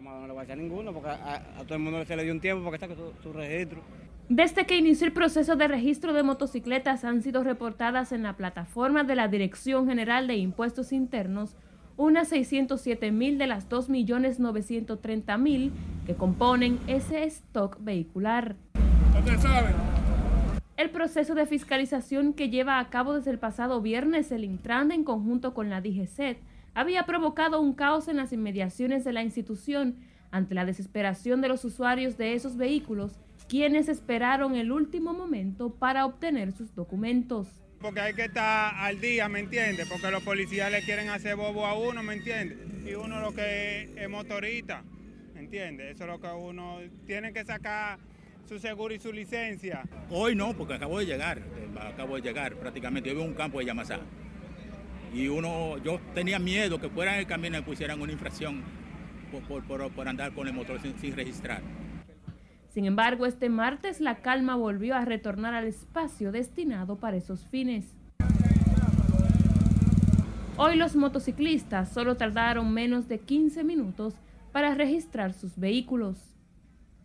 No le voy a ninguno porque a, todo el mundo se le dio un tiempo porque está con su registro. Desde que inició el proceso de registro de motocicletas han sido reportadas en la plataforma de la Dirección General de Impuestos Internos unas 607 mil de las 2.930.000 mil que componen ese stock vehicular. El proceso de fiscalización que lleva a cabo desde el pasado viernes el Intran en conjunto con la DGCET había provocado un caos en las inmediaciones de la institución ante la desesperación de los usuarios de esos vehículos quienes esperaron el último momento para obtener sus documentos. Porque hay que estar al día, ¿me entiendes? Porque los policías le quieren hacer bobo a uno, ¿me entiendes? Y uno lo que es motorista, ¿me entiendes? Eso es lo que uno tiene que sacar su seguro y su licencia. Hoy no, porque acabo de llegar, acabo de llegar prácticamente. Yo vivo en un campo de Yamasá. Y uno, yo tenía miedo que fueran el camino y pusieran una infracción por, andar con el motor sin registrar. Sin embargo, este martes la calma volvió a retornar al espacio destinado para esos fines. Hoy los motociclistas solo tardaron menos de 15 minutos para registrar sus vehículos.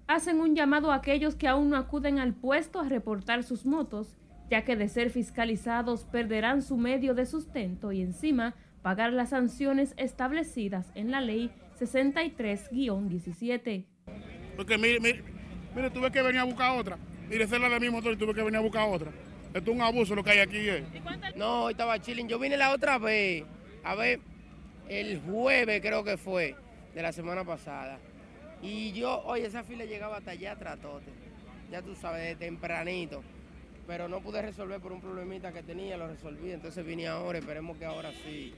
Hacen un llamado a aquellos que aún no acuden al puesto a reportar sus motos, ya que de ser fiscalizados perderán su medio de sustento y encima pagar las sanciones establecidas en la ley 63-17. Porque mire, mire, mire, tuve que venir a buscar otra. Mire, esa es la de mi motor y tuve que venir a buscar otra. Esto es un abuso lo que hay aquí. Eh. No, estaba chilling. Yo vine la otra vez, a ver, el jueves creo que fue, de la semana pasada. Y yo, oye, esa fila llegaba hasta allá tratote. Ya tú sabes, de tempranito. Pero no pude resolver por un problemita que tenía, lo resolví. Entonces vine ahora, esperemos que ahora sí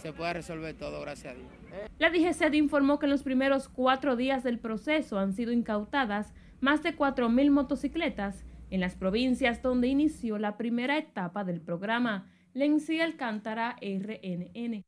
se pueda resolver todo, gracias a Dios. La DGCD informó que en los primeros cuatro días del proceso han sido incautadas más de 4.000 motocicletas en las provincias donde inició la primera etapa del programa. Lenzi Alcántara, RNN.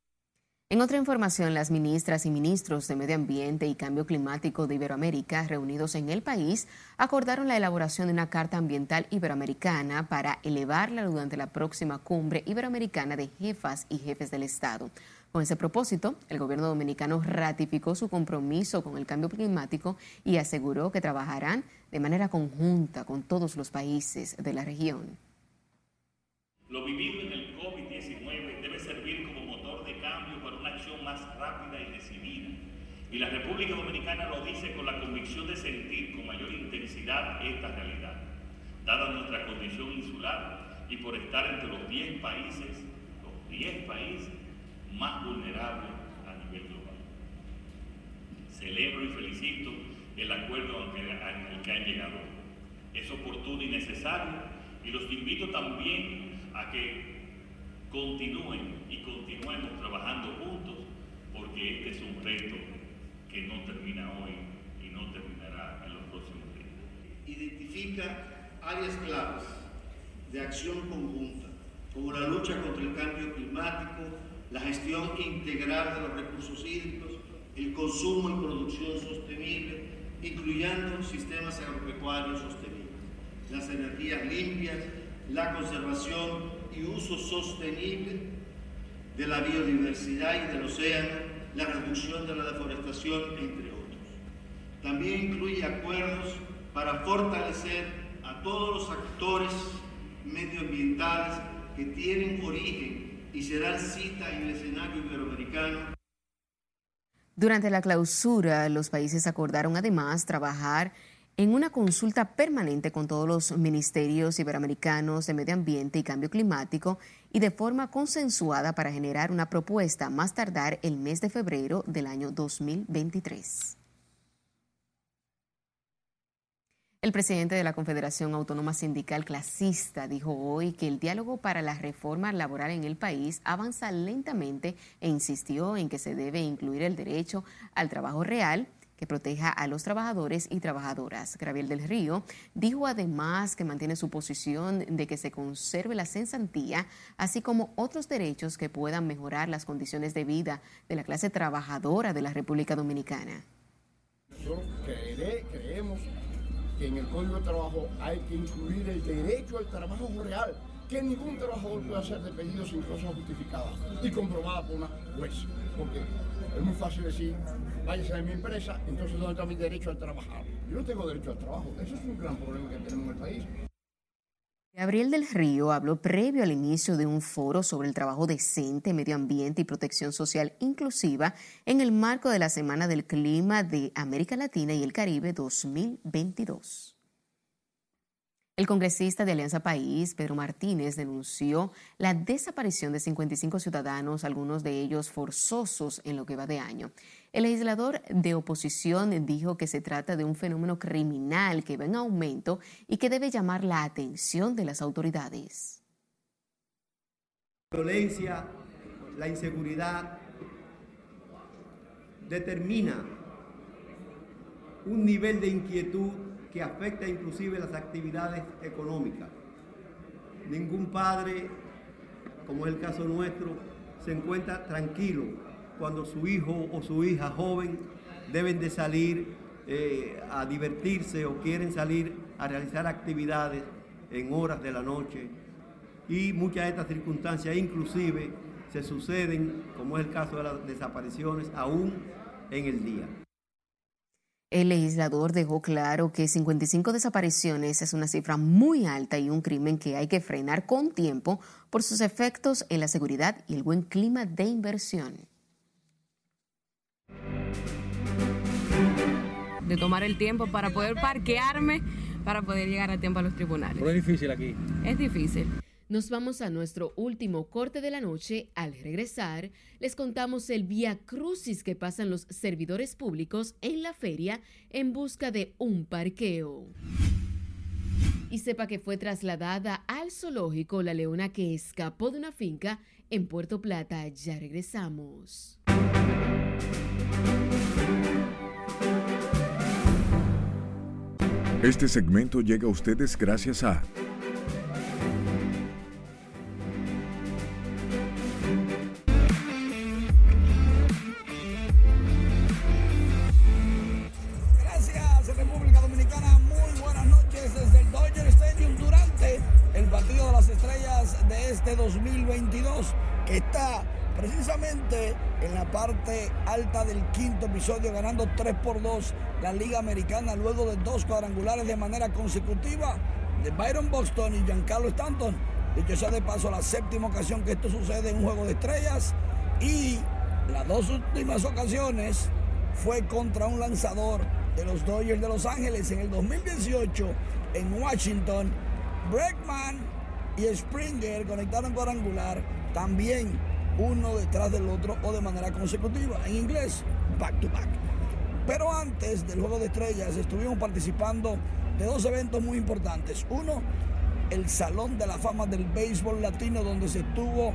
En otra información, las ministras y ministros de Medio Ambiente y Cambio Climático de Iberoamérica, reunidos en el país, acordaron la elaboración de una Carta Ambiental Iberoamericana para elevarla durante la próxima cumbre iberoamericana de jefas y jefes del Estado. Con ese propósito, el gobierno dominicano ratificó su compromiso con el cambio climático y aseguró que trabajarán de manera conjunta con todos los países de la región. Lo en el COVID-19 debe servir como motor de cambio para una acción más rápida y decidida. Y la República Dominicana lo dice con la convicción de sentir con mayor intensidad esta realidad, dada nuestra condición insular y por estar entre los 10 países, los 10 países más vulnerables a nivel global. Celebro y felicito el acuerdo al que han llegado. Es oportuno y necesario y los invito también a que continúen y continuemos trabajando juntos porque este es un reto que no termina hoy y no terminará en los próximos días. Identifica áreas claves de acción conjunta, como la lucha contra el cambio climático, la gestión integral de los recursos hídricos, el consumo y producción sostenible, incluyendo sistemas agropecuarios sostenibles, las energías limpias, la conservación y uso sostenible de la biodiversidad y del océano, la reducción de la deforestación, entre otros. También incluye acuerdos para fortalecer a todos los actores medioambientales que tienen origen y se dan cita en el escenario iberoamericano. Durante la clausura, los países acordaron además trabajar en una consulta permanente con todos los ministerios iberoamericanos de medio ambiente y cambio climático y de forma consensuada para generar una propuesta más tardar el mes de febrero del año 2023. El presidente de la Confederación Autónoma Sindical Clasista dijo hoy que el diálogo para la reforma laboral en el país avanza lentamente e insistió en que se debe incluir el derecho al trabajo real que proteja a los trabajadores y trabajadoras. Gabriel del Río dijo además que mantiene su posición de que se conserve la censantía, así como otros derechos que puedan mejorar las condiciones de vida de la clase trabajadora de la República Dominicana. creemos que en el Código de Trabajo hay que incluir el derecho al trabajo real, que ningún trabajador pueda ser despedido sin causa justificada y comprobada por una juez. Porque es muy fácil decir, váyase de mi empresa, entonces ¿dónde está mi derecho al trabajar? Yo no tengo derecho al trabajo. Eso es un gran problema que tenemos en el país. Gabriel del Río habló previo al inicio de un foro sobre el trabajo decente, medio ambiente y protección social inclusiva en el marco de la Semana del Clima de América Latina y el Caribe 2022. El congresista de Alianza País, Pedro Martínez, denunció la desaparición de 55 ciudadanos, algunos de ellos forzosos en lo que va de año. El legislador de oposición dijo que se trata de un fenómeno criminal que va en aumento y que debe llamar la atención de las autoridades. La violencia, la inseguridad determina un nivel de inquietud que afecta inclusive las actividades económicas. Ningún padre, como es el caso nuestro, se encuentra tranquilo cuando su hijo o su hija joven deben de salir eh, a divertirse o quieren salir a realizar actividades en horas de la noche. Y muchas de estas circunstancias inclusive se suceden, como es el caso de las desapariciones, aún en el día. El legislador dejó claro que 55 desapariciones es una cifra muy alta y un crimen que hay que frenar con tiempo por sus efectos en la seguridad y el buen clima de inversión. De tomar el tiempo para poder parquearme, para poder llegar a tiempo a los tribunales. Pero es difícil aquí. Es difícil. Nos vamos a nuestro último corte de la noche. Al regresar, les contamos el vía crucis que pasan los servidores públicos en la feria en busca de un parqueo. Y sepa que fue trasladada al zoológico la leona que escapó de una finca en Puerto Plata. Ya regresamos. Este segmento llega a ustedes gracias a 2022 que está precisamente en la parte alta del quinto episodio ganando 3 por 2 la Liga Americana luego de dos cuadrangulares de manera consecutiva de Byron Boston y Giancarlo Stanton. Dicho sea de paso, la séptima ocasión que esto sucede en un juego de estrellas y las dos últimas ocasiones fue contra un lanzador de los Dodgers de Los Ángeles en el 2018 en Washington. Bregman y Springer conectaron cuadrangular también uno detrás del otro o de manera consecutiva. En inglés, back to back. Pero antes del Juego de Estrellas estuvimos participando de dos eventos muy importantes. Uno, el Salón de la Fama del Béisbol Latino, donde se estuvo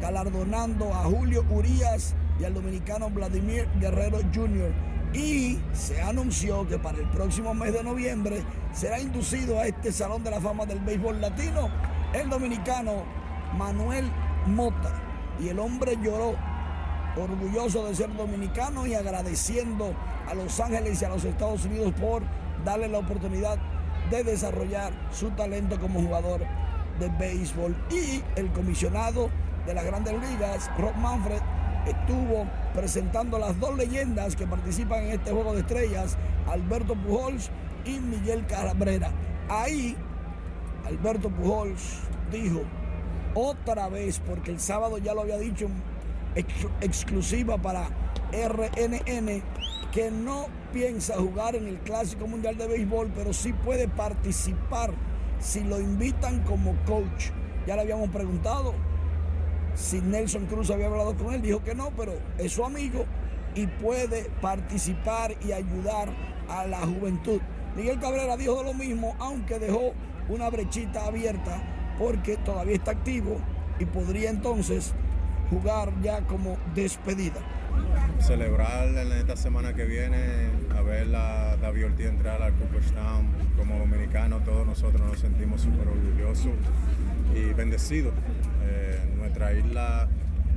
galardonando a Julio Urías y al dominicano Vladimir Guerrero Jr. Y se anunció que para el próximo mes de noviembre será inducido a este Salón de la Fama del Béisbol Latino el dominicano Manuel Mota. Y el hombre lloró, orgulloso de ser dominicano y agradeciendo a Los Ángeles y a los Estados Unidos por darle la oportunidad de desarrollar su talento como jugador de béisbol. Y el comisionado de las grandes ligas, Rob Manfred, estuvo presentando las dos leyendas que participan en este juego de estrellas, Alberto Pujols y Miguel Cabrera. Ahí, Alberto Pujols dijo otra vez, porque el sábado ya lo había dicho, ex exclusiva para RNN, que no piensa jugar en el Clásico Mundial de Béisbol, pero sí puede participar si lo invitan como coach. Ya le habíamos preguntado si Nelson Cruz había hablado con él, dijo que no, pero es su amigo y puede participar y ayudar a la juventud. Miguel Cabrera dijo lo mismo, aunque dejó una brechita abierta porque todavía está activo y podría entonces jugar ya como despedida. Celebrar en esta semana que viene, a ver a David Ortiz entrar al Cooperstown como dominicano, todos nosotros nos sentimos súper orgullosos y bendecidos. Eh, nuestra isla,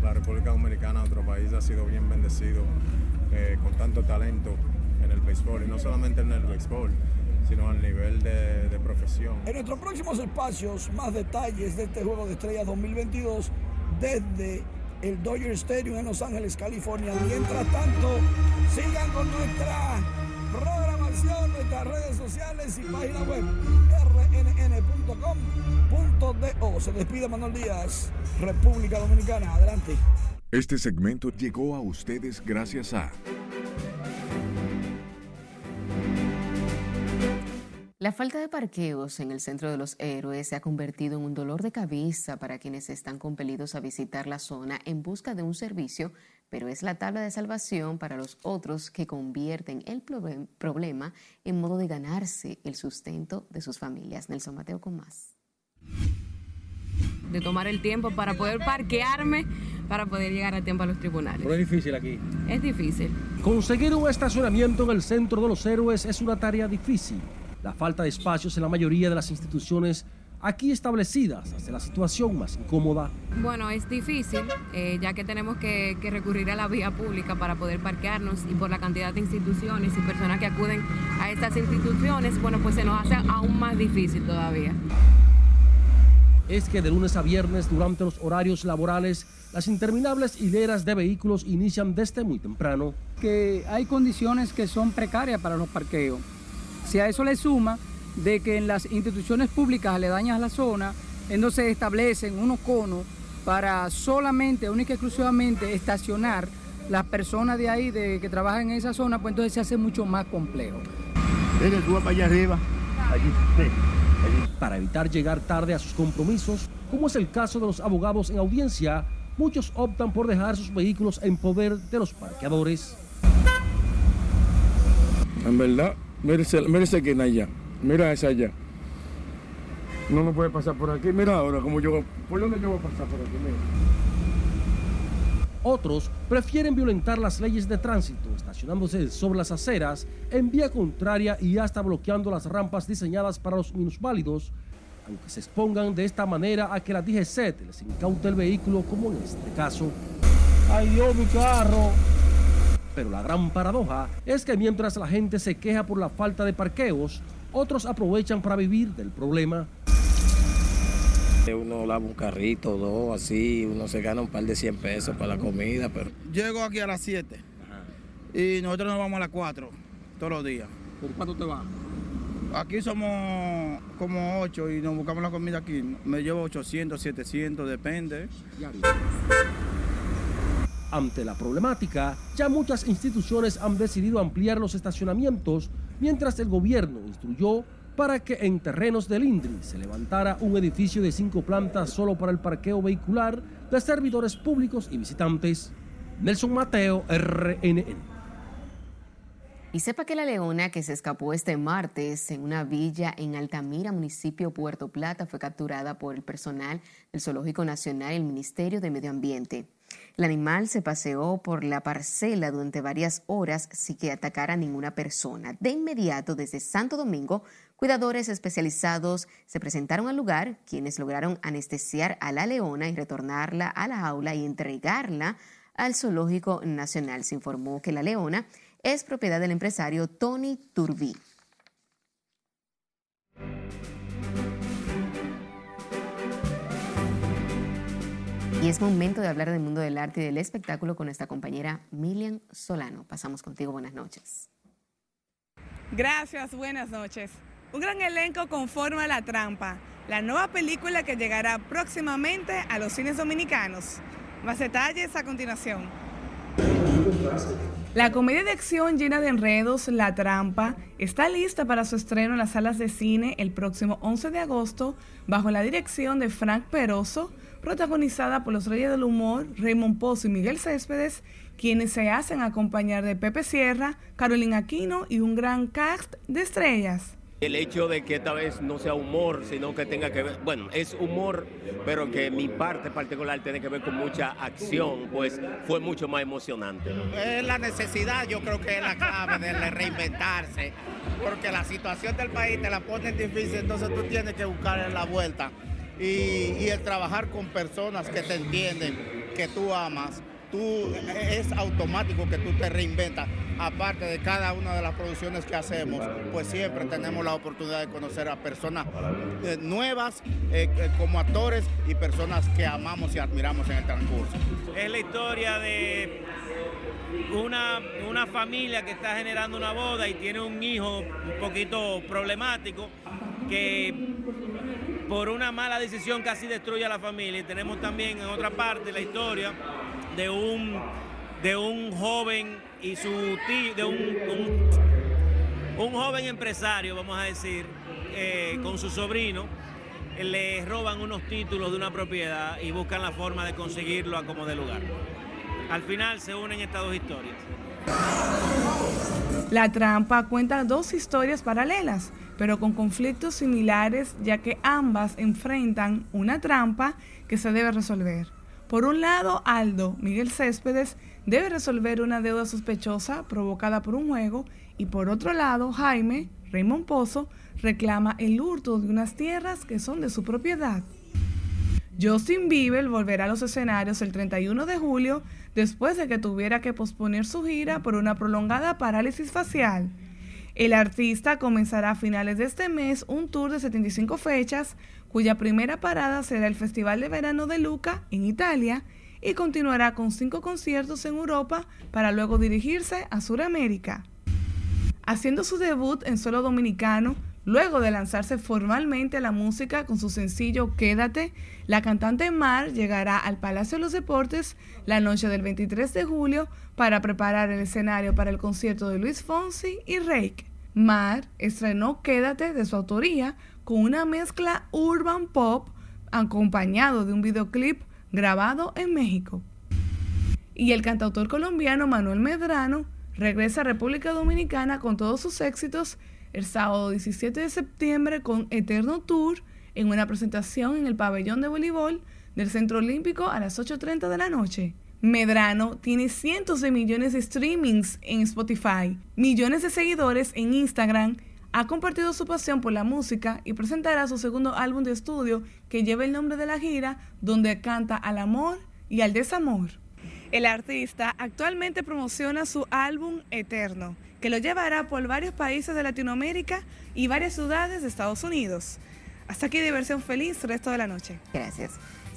la República Dominicana, otro país, ha sido bien bendecido eh, con tanto talento en el béisbol y no solamente en el béisbol, sino al nivel de, de, profesión. En nuestros próximos espacios, más detalles de este Juego de Estrellas 2022 desde el Dodger Stadium en Los Ángeles, California. Mientras tanto, sigan con nuestra programación, nuestras redes sociales y página web rnn.com.do. Se despide Manuel Díaz, República Dominicana. Adelante. Este segmento llegó a ustedes gracias a... La falta de parqueos en el centro de los héroes se ha convertido en un dolor de cabeza para quienes están compelidos a visitar la zona en busca de un servicio, pero es la tabla de salvación para los otros que convierten el problema en modo de ganarse el sustento de sus familias. Nelson Mateo con más. De tomar el tiempo para poder parquearme, para poder llegar a tiempo a los tribunales. Pero es difícil aquí. Es difícil. Conseguir un estacionamiento en el centro de los héroes es una tarea difícil. La falta de espacios en la mayoría de las instituciones aquí establecidas hace la situación más incómoda. Bueno, es difícil, eh, ya que tenemos que, que, recurrir a la vía pública para poder parquearnos y por la cantidad de instituciones y personas que acuden a estas instituciones, bueno, pues se nos hace aún más difícil todavía. es que de lunes a viernes, durante los horarios laborales, las interminables hileras de vehículos inician desde muy temprano. Que hay condiciones que son precarias para los parqueos. Si a eso le suma de que en las instituciones públicas aledañas a la zona, entonces establecen unos conos para solamente, única y exclusivamente estacionar las personas de ahí de, que trabajan en esa zona, pues entonces se hace mucho más complejo. para allá arriba. Para evitar llegar tarde a sus compromisos, como es el caso de los abogados en audiencia, muchos optan por dejar sus vehículos en poder de los parqueadores. En verdad, mírese, mírese quién allá, mira esa allá. No me puede pasar por aquí, mira ahora como yo, ¿por dónde yo voy a pasar por aquí? Otros prefieren violentar las leyes de tránsito, estacionándose sobre las aceras en vía contraria y hasta bloqueando las rampas diseñadas para los minusválidos, aunque se expongan de esta manera a que la DGC les incaute el vehículo, como en este caso. ¡Ay Dios, mi carro! Pero la gran paradoja es que mientras la gente se queja por la falta de parqueos, otros aprovechan para vivir del problema. Uno lava un carrito, dos, así, uno se gana un par de 100 pesos para la comida, pero... Llego aquí a las 7 y nosotros nos vamos a las 4 todos los días. ¿Por cuánto te va? Aquí somos como 8 y nos buscamos la comida aquí. Me llevo 800, 700, depende. Ante la problemática, ya muchas instituciones han decidido ampliar los estacionamientos, mientras el gobierno instruyó para que en terrenos del INDRI se levantara un edificio de cinco plantas solo para el parqueo vehicular de servidores públicos y visitantes. Nelson Mateo, RNN. Y sepa que la leona que se escapó este martes en una villa en Altamira, municipio Puerto Plata, fue capturada por el personal del Zoológico Nacional y el Ministerio de Medio Ambiente. El animal se paseó por la parcela durante varias horas sin que atacara a ninguna persona. De inmediato, desde Santo Domingo, cuidadores especializados se presentaron al lugar, quienes lograron anestesiar a la leona y retornarla a la jaula y entregarla al Zoológico Nacional. Se informó que la leona es propiedad del empresario Tony Turbí. Y es momento de hablar del mundo del arte y del espectáculo con nuestra compañera Milian Solano. Pasamos contigo, buenas noches. Gracias, buenas noches. Un gran elenco conforma La Trampa, la nueva película que llegará próximamente a los cines dominicanos. Más detalles a continuación. La comedia de acción llena de enredos, La Trampa, está lista para su estreno en las salas de cine el próximo 11 de agosto bajo la dirección de Frank Peroso, protagonizada por los Reyes del Humor, Raymond Pozo y Miguel Céspedes, quienes se hacen acompañar de Pepe Sierra, Carolina Aquino y un gran cast de estrellas. El hecho de que esta vez no sea humor, sino que tenga que ver, bueno, es humor, pero que mi parte particular tiene que ver con mucha acción, pues fue mucho más emocionante. Es la necesidad, yo creo que es la clave de reinventarse, porque la situación del país te la pone difícil, entonces tú tienes que buscar la vuelta y, el trabajar con personas que te entienden, que tú amas, tú es automático que tú te reinventas. Aparte de cada una de las producciones que hacemos, pues siempre tenemos la oportunidad de conocer a personas eh, nuevas eh, como actores y personas que amamos y admiramos en el transcurso. Es la historia de una, una familia que está generando una boda y tiene un hijo un poquito problemático que por una mala decisión casi destruye a la familia. Y tenemos también en otra parte la historia de un, de un joven y su tío, de un, un, joven empresario, vamos a decir, eh, con su sobrino, le roban unos títulos de una propiedad y buscan la forma de conseguirlo a como de lugar. Al final se unen estas dos historias. La trampa cuenta dos historias paralelas pero con conflictos similares ya que ambas enfrentan una trampa que se debe resolver. Por un lado, Aldo, Miguel Céspedes, debe resolver una deuda sospechosa provocada por un juego y por otro lado, Jaime, Raymond Pozo, reclama el hurto de unas tierras que son de su propiedad. Justin Bieber volverá a los escenarios el 31 de julio después de que tuviera que posponer su gira por una prolongada parálisis facial. El artista comenzará a finales de este mes un tour de 75 fechas cuya primera parada será el Festival de Verano de Luca en Italia y continuará con cinco conciertos en Europa para luego dirigirse a Sudamérica. Haciendo su debut en suelo dominicano, luego de lanzarse formalmente a la música con su sencillo Quédate, la cantante Mar llegará al Palacio de los Deportes la noche del 23 de julio para preparar el escenario para el concierto de Luis Fonsi y Rake. Mar estrenó Quédate de su autoría con una mezcla urban pop acompañado de un videoclip grabado en México. Y el cantautor colombiano Manuel Medrano regresa a República Dominicana con todos sus éxitos el sábado 17 de septiembre con Eterno Tour en una presentación en el pabellón de voleibol del Centro Olímpico a las 8.30 de la noche. Medrano tiene cientos de millones de streamings en Spotify, millones de seguidores en Instagram, ha compartido su pasión por la música y presentará su segundo álbum de estudio que lleva el nombre de la gira, donde canta al amor y al desamor. El artista actualmente promociona su álbum Eterno, que lo llevará por varios países de Latinoamérica y varias ciudades de Estados Unidos. Hasta aquí diversión feliz, resto de la noche. Gracias.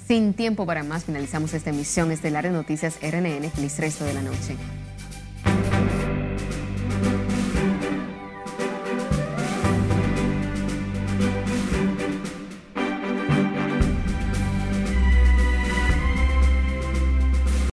Sin tiempo para más, finalizamos esta emisión estelar de Noticias RNN. Feliz resto de la noche.